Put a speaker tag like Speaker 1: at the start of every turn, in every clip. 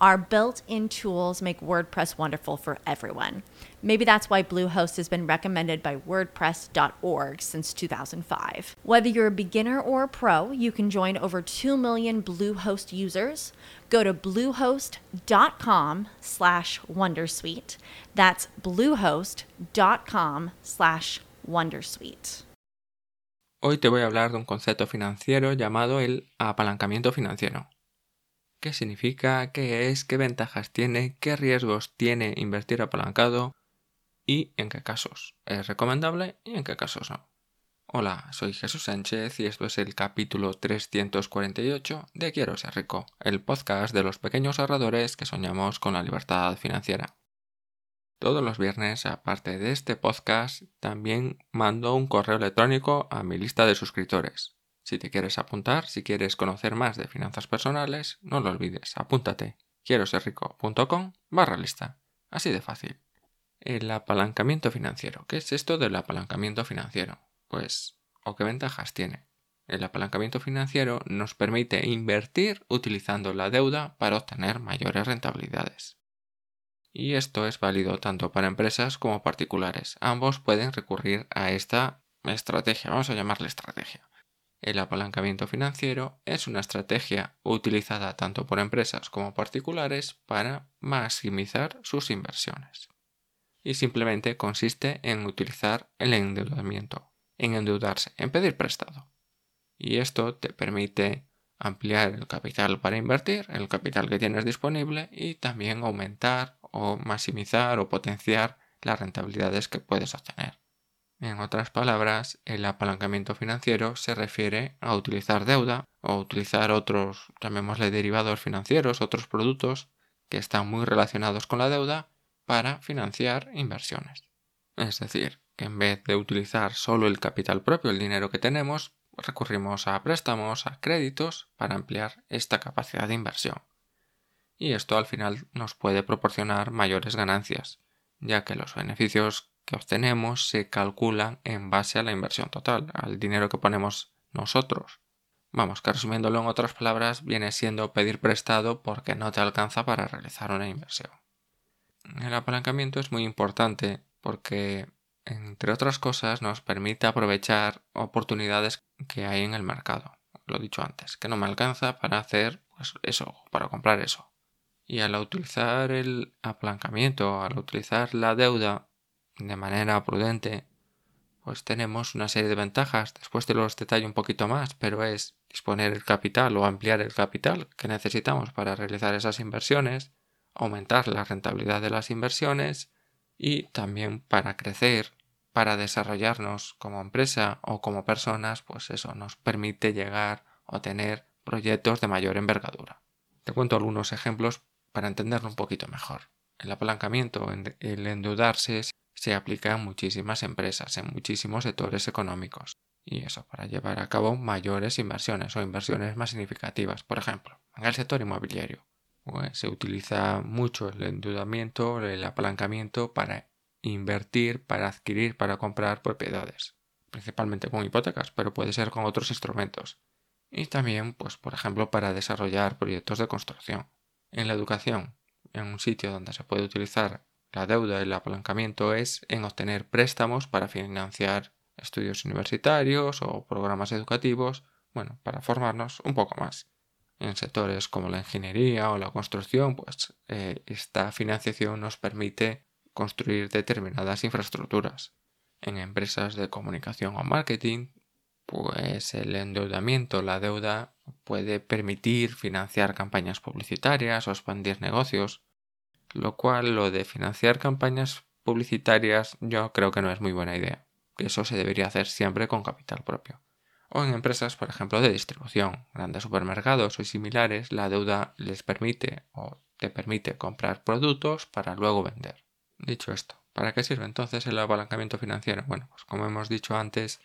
Speaker 1: Our built in tools make WordPress wonderful for everyone. Maybe that's why Bluehost has been recommended by WordPress.org since 2005. Whether you're a beginner or a pro, you can join over 2 million Bluehost users. Go to bluehost.com slash Wondersuite. That's bluehost.com slash Wondersuite.
Speaker 2: Hoy te voy a hablar de un concepto financiero llamado el apalancamiento financiero. Qué significa, qué es, qué ventajas tiene, qué riesgos tiene invertir apalancado y en qué casos es recomendable y en qué casos no. Hola, soy Jesús Sánchez y esto es el capítulo 348 de Quiero ser rico, el podcast de los pequeños ahorradores que soñamos con la libertad financiera. Todos los viernes, aparte de este podcast, también mando un correo electrónico a mi lista de suscriptores si te quieres apuntar, si quieres conocer más de finanzas personales, no lo olvides, apúntate. quiero ser rico.com barra lista. Así de fácil. El apalancamiento financiero. ¿Qué es esto del apalancamiento financiero? Pues, ¿o qué ventajas tiene? El apalancamiento financiero nos permite invertir utilizando la deuda para obtener mayores rentabilidades. Y esto es válido tanto para empresas como particulares. Ambos pueden recurrir a esta estrategia, vamos a llamarle estrategia. El apalancamiento financiero es una estrategia utilizada tanto por empresas como particulares para maximizar sus inversiones. Y simplemente consiste en utilizar el endeudamiento, en endeudarse, en pedir prestado. Y esto te permite ampliar el capital para invertir, el capital que tienes disponible y también aumentar o maximizar o potenciar las rentabilidades que puedes obtener. En otras palabras, el apalancamiento financiero se refiere a utilizar deuda o utilizar otros, llamémosle derivados financieros, otros productos que están muy relacionados con la deuda para financiar inversiones. Es decir, que en vez de utilizar solo el capital propio, el dinero que tenemos, recurrimos a préstamos, a créditos para ampliar esta capacidad de inversión. Y esto al final nos puede proporcionar mayores ganancias, ya que los beneficios que obtenemos se calculan en base a la inversión total, al dinero que ponemos nosotros. Vamos, que resumiéndolo en otras palabras, viene siendo pedir prestado porque no te alcanza para realizar una inversión. El apalancamiento es muy importante porque, entre otras cosas, nos permite aprovechar oportunidades que hay en el mercado. Lo dicho antes, que no me alcanza para hacer pues, eso, para comprar eso. Y al utilizar el apalancamiento, al utilizar la deuda de manera prudente, pues tenemos una serie de ventajas. Después te los detallo un poquito más, pero es disponer el capital o ampliar el capital que necesitamos para realizar esas inversiones, aumentar la rentabilidad de las inversiones y también para crecer, para desarrollarnos como empresa o como personas, pues eso nos permite llegar o tener proyectos de mayor envergadura. Te cuento algunos ejemplos para entenderlo un poquito mejor. El apalancamiento, el endeudarse se aplica en muchísimas empresas, en muchísimos sectores económicos. Y eso para llevar a cabo mayores inversiones o inversiones más significativas. Por ejemplo, en el sector inmobiliario pues, se utiliza mucho el endeudamiento, el apalancamiento para invertir, para adquirir, para comprar propiedades. Principalmente con hipotecas, pero puede ser con otros instrumentos. Y también, pues, por ejemplo, para desarrollar proyectos de construcción. En la educación, en un sitio donde se puede utilizar la deuda y el apalancamiento es en obtener préstamos para financiar estudios universitarios o programas educativos, bueno, para formarnos un poco más. En sectores como la ingeniería o la construcción, pues eh, esta financiación nos permite construir determinadas infraestructuras. En empresas de comunicación o marketing, pues el endeudamiento, la deuda puede permitir financiar campañas publicitarias o expandir negocios lo cual lo de financiar campañas publicitarias yo creo que no es muy buena idea. Eso se debería hacer siempre con capital propio. O en empresas, por ejemplo, de distribución, grandes supermercados o similares, la deuda les permite o te permite comprar productos para luego vender. Dicho esto, ¿para qué sirve entonces el apalancamiento financiero? Bueno, pues como hemos dicho antes,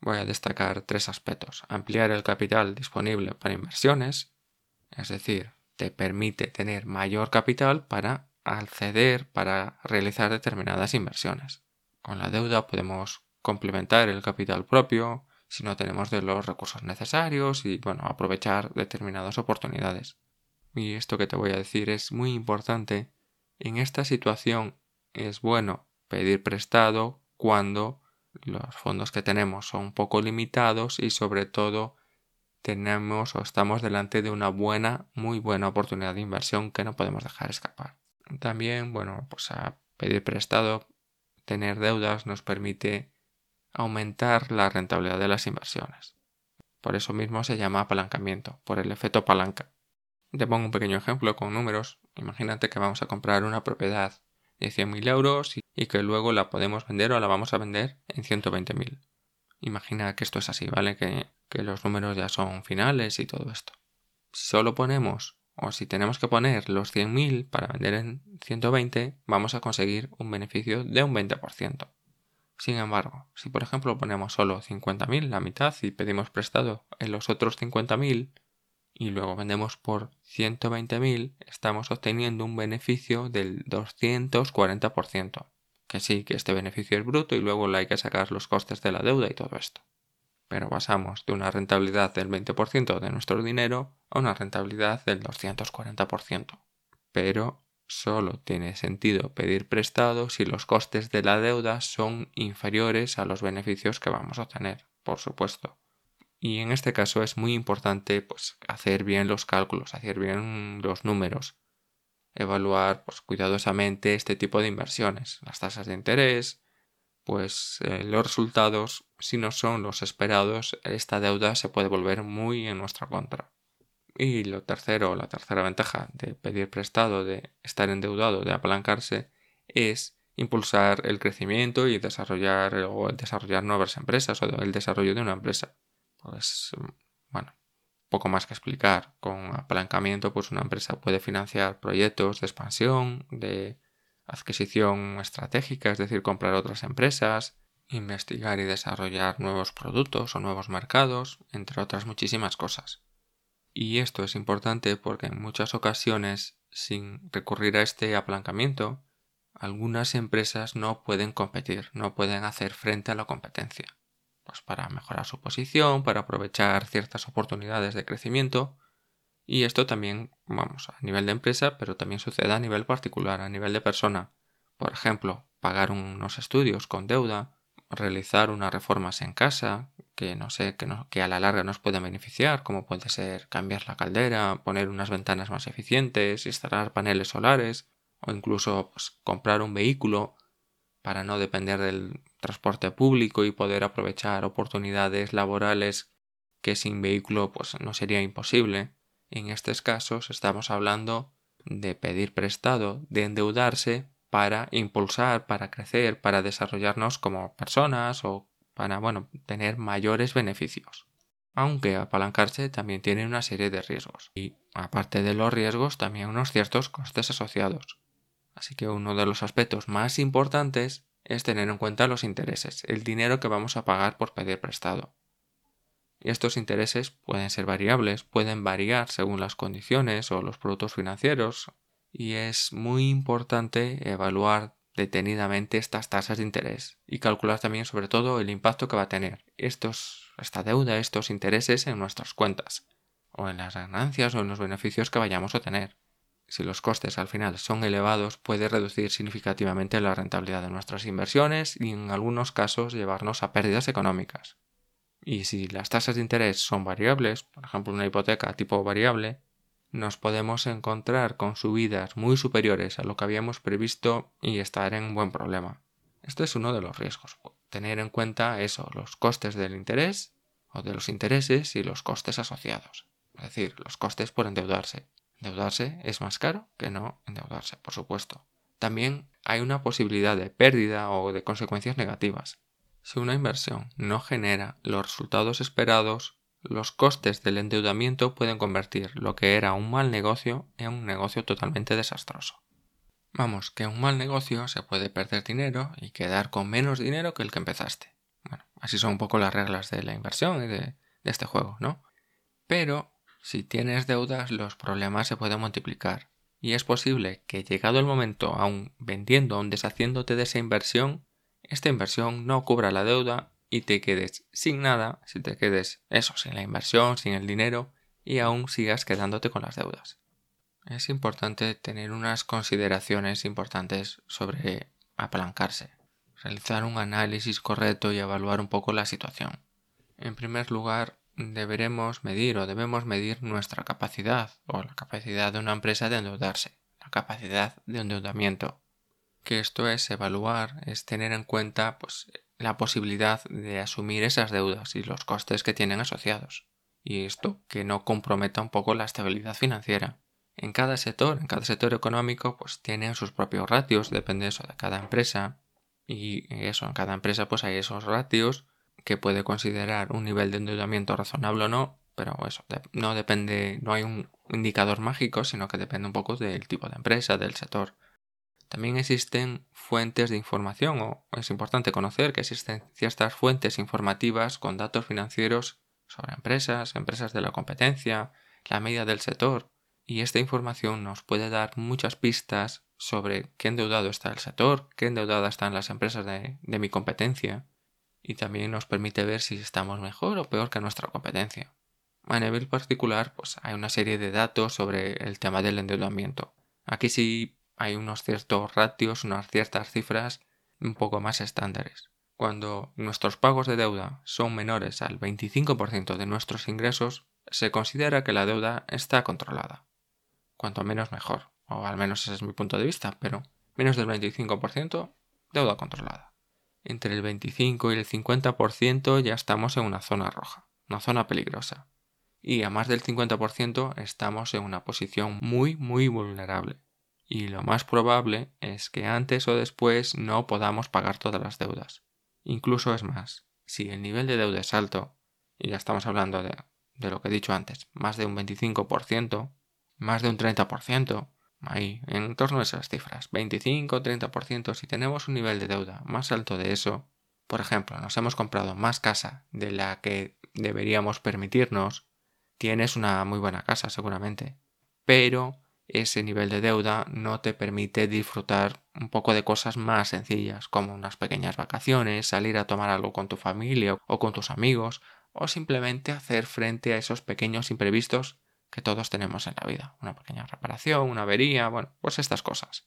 Speaker 2: voy a destacar tres aspectos. Ampliar el capital disponible para inversiones, es decir, te permite tener mayor capital para acceder, para realizar determinadas inversiones. Con la deuda podemos complementar el capital propio si no tenemos los recursos necesarios y bueno, aprovechar determinadas oportunidades. Y esto que te voy a decir es muy importante. En esta situación es bueno pedir prestado cuando los fondos que tenemos son poco limitados y sobre todo tenemos o estamos delante de una buena, muy buena oportunidad de inversión que no podemos dejar escapar. También, bueno, pues a pedir prestado, tener deudas nos permite aumentar la rentabilidad de las inversiones. Por eso mismo se llama apalancamiento, por el efecto palanca. Te pongo un pequeño ejemplo con números. Imagínate que vamos a comprar una propiedad de 100.000 euros y que luego la podemos vender o la vamos a vender en 120.000. Imagina que esto es así, ¿vale? Que, los números ya son finales y todo esto. Si solo ponemos o si tenemos que poner los 100.000 para vender en 120, vamos a conseguir un beneficio de un 20%. Sin embargo, si por ejemplo ponemos solo 50.000, la mitad, y pedimos prestado en los otros 50.000, y luego vendemos por 120.000, estamos obteniendo un beneficio del 240%. Que sí, que este beneficio es bruto y luego le hay que sacar los costes de la deuda y todo esto. Pero pasamos de una rentabilidad del 20% de nuestro dinero a una rentabilidad del 240%. Pero solo tiene sentido pedir prestado si los costes de la deuda son inferiores a los beneficios que vamos a obtener, por supuesto. Y en este caso es muy importante pues, hacer bien los cálculos, hacer bien los números, evaluar pues, cuidadosamente este tipo de inversiones, las tasas de interés, pues eh, los resultados, si no son los esperados, esta deuda se puede volver muy en nuestra contra. Y lo tercero, la tercera ventaja de pedir prestado, de estar endeudado, de apalancarse, es impulsar el crecimiento y desarrollar o desarrollar nuevas empresas o el desarrollo de una empresa pues bueno, poco más que explicar. Con apalancamiento, pues una empresa puede financiar proyectos de expansión, de adquisición estratégica, es decir, comprar otras empresas, investigar y desarrollar nuevos productos o nuevos mercados, entre otras muchísimas cosas. Y esto es importante porque en muchas ocasiones, sin recurrir a este apalancamiento, algunas empresas no pueden competir, no pueden hacer frente a la competencia. Pues, para mejorar su posición, para aprovechar ciertas oportunidades de crecimiento. Y esto también, vamos, a nivel de empresa, pero también sucede a nivel particular, a nivel de persona. Por ejemplo, pagar unos estudios con deuda, realizar unas reformas en casa, que no sé, que, que a la larga nos pueden beneficiar, como puede ser cambiar la caldera, poner unas ventanas más eficientes, instalar paneles solares, o incluso pues, comprar un vehículo para no depender del transporte público y poder aprovechar oportunidades laborales que sin vehículo pues no sería imposible. En estos casos estamos hablando de pedir prestado, de endeudarse para impulsar, para crecer, para desarrollarnos como personas o para, bueno, tener mayores beneficios. Aunque apalancarse también tiene una serie de riesgos y, aparte de los riesgos, también unos ciertos costes asociados. Así que uno de los aspectos más importantes es tener en cuenta los intereses, el dinero que vamos a pagar por pedir prestado. Y estos intereses pueden ser variables, pueden variar según las condiciones o los productos financieros, y es muy importante evaluar detenidamente estas tasas de interés y calcular también sobre todo el impacto que va a tener estos, esta deuda, estos intereses en nuestras cuentas, o en las ganancias o en los beneficios que vayamos a tener si los costes al final son elevados, puede reducir significativamente la rentabilidad de nuestras inversiones y en algunos casos llevarnos a pérdidas económicas. Y si las tasas de interés son variables, por ejemplo una hipoteca tipo variable, nos podemos encontrar con subidas muy superiores a lo que habíamos previsto y estar en un buen problema. Este es uno de los riesgos. Tener en cuenta eso, los costes del interés o de los intereses y los costes asociados. Es decir, los costes por endeudarse Endeudarse es más caro que no endeudarse, por supuesto. También hay una posibilidad de pérdida o de consecuencias negativas. Si una inversión no genera los resultados esperados, los costes del endeudamiento pueden convertir lo que era un mal negocio en un negocio totalmente desastroso. Vamos, que un mal negocio se puede perder dinero y quedar con menos dinero que el que empezaste. Bueno, así son un poco las reglas de la inversión y de, de este juego, ¿no? Pero si tienes deudas, los problemas se pueden multiplicar. Y es posible que llegado el momento, aún vendiendo, aún deshaciéndote de esa inversión, esta inversión no cubra la deuda y te quedes sin nada, si te quedes eso, sin la inversión, sin el dinero, y aún sigas quedándote con las deudas. Es importante tener unas consideraciones importantes sobre apalancarse, realizar un análisis correcto y evaluar un poco la situación. En primer lugar, deberemos medir o debemos medir nuestra capacidad o la capacidad de una empresa de endeudarse, la capacidad de endeudamiento. Que esto es evaluar, es tener en cuenta pues, la posibilidad de asumir esas deudas y los costes que tienen asociados. Y esto que no comprometa un poco la estabilidad financiera. En cada sector, en cada sector económico, pues tienen sus propios ratios, depende eso de cada empresa. Y eso, en cada empresa pues hay esos ratios que puede considerar un nivel de endeudamiento razonable o no, pero eso no depende, no hay un indicador mágico, sino que depende un poco del tipo de empresa, del sector. También existen fuentes de información, o es importante conocer que existen ciertas fuentes informativas con datos financieros sobre empresas, empresas de la competencia, la media del sector, y esta información nos puede dar muchas pistas sobre qué endeudado está el sector, qué endeudada están las empresas de, de mi competencia, y también nos permite ver si estamos mejor o peor que nuestra competencia. A nivel particular, pues hay una serie de datos sobre el tema del endeudamiento. Aquí sí hay unos ciertos ratios, unas ciertas cifras un poco más estándares. Cuando nuestros pagos de deuda son menores al 25% de nuestros ingresos, se considera que la deuda está controlada. Cuanto menos mejor, o al menos ese es mi punto de vista, pero menos del 25% deuda controlada entre el 25 y el 50% ya estamos en una zona roja, una zona peligrosa. Y a más del 50% estamos en una posición muy, muy vulnerable. Y lo más probable es que antes o después no podamos pagar todas las deudas. Incluso es más, si el nivel de deuda es alto, y ya estamos hablando de, de lo que he dicho antes, más de un 25%, más de un 30%, ahí, en torno a esas cifras, 25-30%, si tenemos un nivel de deuda más alto de eso, por ejemplo, nos hemos comprado más casa de la que deberíamos permitirnos, tienes una muy buena casa seguramente, pero ese nivel de deuda no te permite disfrutar un poco de cosas más sencillas, como unas pequeñas vacaciones, salir a tomar algo con tu familia o con tus amigos, o simplemente hacer frente a esos pequeños imprevistos que todos tenemos en la vida. Una pequeña reparación, una avería, bueno, pues estas cosas.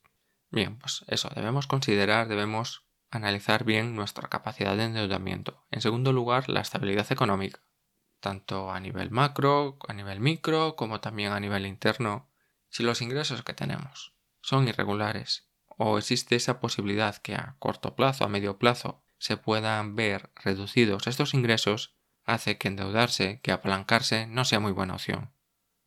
Speaker 2: Bien, pues eso, debemos considerar, debemos analizar bien nuestra capacidad de endeudamiento. En segundo lugar, la estabilidad económica, tanto a nivel macro, a nivel micro, como también a nivel interno. Si los ingresos que tenemos son irregulares o existe esa posibilidad que a corto plazo, a medio plazo, se puedan ver reducidos estos ingresos, hace que endeudarse, que apalancarse no sea muy buena opción.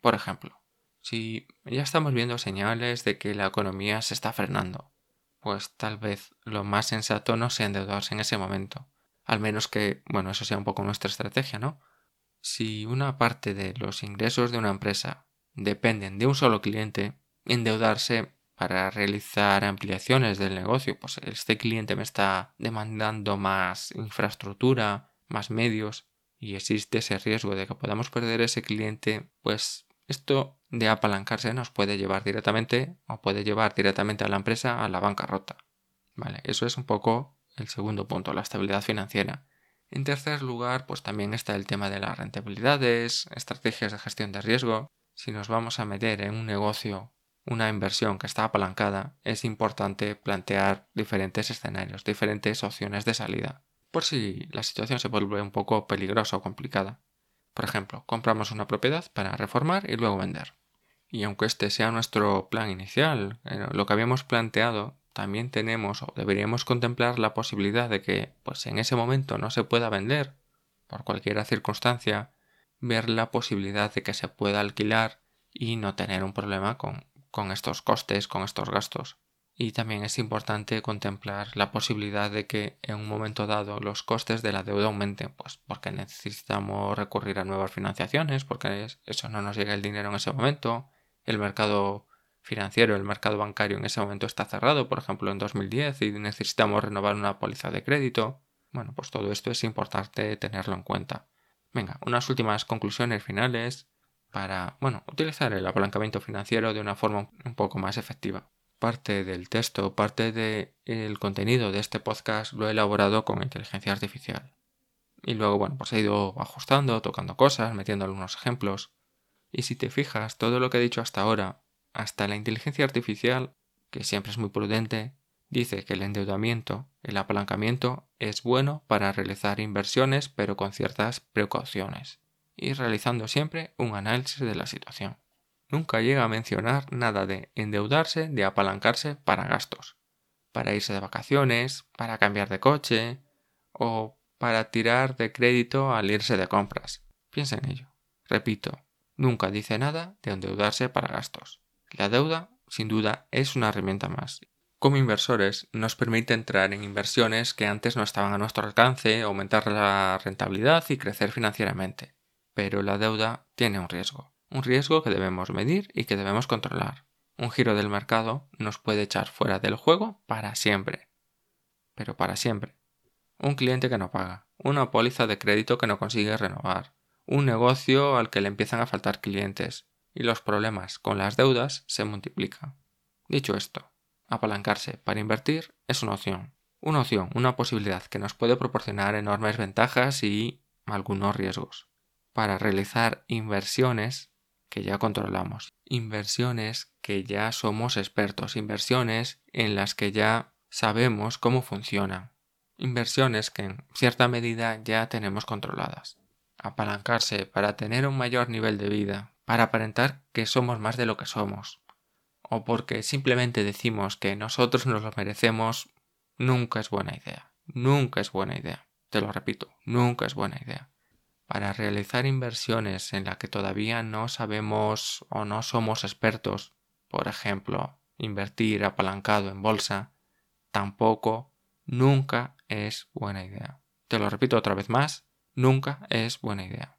Speaker 2: Por ejemplo, si ya estamos viendo señales de que la economía se está frenando, pues tal vez lo más sensato no sea endeudarse en ese momento. Al menos que, bueno, eso sea un poco nuestra estrategia, ¿no? Si una parte de los ingresos de una empresa dependen de un solo cliente, endeudarse para realizar ampliaciones del negocio, pues este cliente me está demandando más infraestructura, más medios, y existe ese riesgo de que podamos perder ese cliente, pues esto de apalancarse nos puede llevar directamente o puede llevar directamente a la empresa a la bancarrota. Vale, eso es un poco el segundo punto, la estabilidad financiera. En tercer lugar, pues también está el tema de las rentabilidades, estrategias de gestión de riesgo. Si nos vamos a meter en un negocio, una inversión que está apalancada, es importante plantear diferentes escenarios, diferentes opciones de salida, por si la situación se vuelve un poco peligrosa o complicada. Por ejemplo, compramos una propiedad para reformar y luego vender. Y aunque este sea nuestro plan inicial, eh, lo que habíamos planteado, también tenemos o deberíamos contemplar la posibilidad de que, pues en ese momento no se pueda vender, por cualquier circunstancia, ver la posibilidad de que se pueda alquilar y no tener un problema con, con estos costes, con estos gastos. Y también es importante contemplar la posibilidad de que en un momento dado los costes de la deuda aumenten, pues porque necesitamos recurrir a nuevas financiaciones, porque eso no nos llega el dinero en ese momento, el mercado financiero, el mercado bancario en ese momento está cerrado, por ejemplo en 2010, y necesitamos renovar una póliza de crédito. Bueno, pues todo esto es importante tenerlo en cuenta. Venga, unas últimas conclusiones finales para, bueno, utilizar el apalancamiento financiero de una forma un poco más efectiva parte del texto, parte del contenido de este podcast lo he elaborado con inteligencia artificial. Y luego, bueno, pues he ido ajustando, tocando cosas, metiendo algunos ejemplos. Y si te fijas, todo lo que he dicho hasta ahora, hasta la inteligencia artificial, que siempre es muy prudente, dice que el endeudamiento, el apalancamiento, es bueno para realizar inversiones, pero con ciertas precauciones, y realizando siempre un análisis de la situación nunca llega a mencionar nada de endeudarse, de apalancarse para gastos, para irse de vacaciones, para cambiar de coche o para tirar de crédito al irse de compras. Piensa en ello. Repito, nunca dice nada de endeudarse para gastos. La deuda, sin duda, es una herramienta más. Como inversores nos permite entrar en inversiones que antes no estaban a nuestro alcance, aumentar la rentabilidad y crecer financieramente. Pero la deuda tiene un riesgo un riesgo que debemos medir y que debemos controlar. Un giro del mercado nos puede echar fuera del juego para siempre. Pero para siempre. Un cliente que no paga, una póliza de crédito que no consigue renovar, un negocio al que le empiezan a faltar clientes, y los problemas con las deudas se multiplican. Dicho esto, apalancarse para invertir es una opción. Una opción, una posibilidad que nos puede proporcionar enormes ventajas y algunos riesgos. Para realizar inversiones que ya controlamos, inversiones que ya somos expertos, inversiones en las que ya sabemos cómo funcionan, inversiones que en cierta medida ya tenemos controladas. Apalancarse para tener un mayor nivel de vida, para aparentar que somos más de lo que somos, o porque simplemente decimos que nosotros nos lo merecemos, nunca es buena idea. Nunca es buena idea. Te lo repito, nunca es buena idea para realizar inversiones en las que todavía no sabemos o no somos expertos, por ejemplo, invertir apalancado en bolsa, tampoco, nunca es buena idea. Te lo repito otra vez más, nunca es buena idea.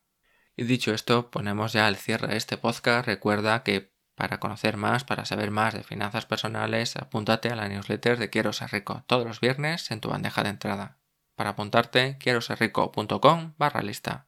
Speaker 2: Y dicho esto, ponemos ya al cierre de este podcast. Recuerda que para conocer más, para saber más de finanzas personales, apúntate a la newsletter de Quiero ser rico todos los viernes en tu bandeja de entrada. Para apuntarte, quiero ser rico.com barra lista.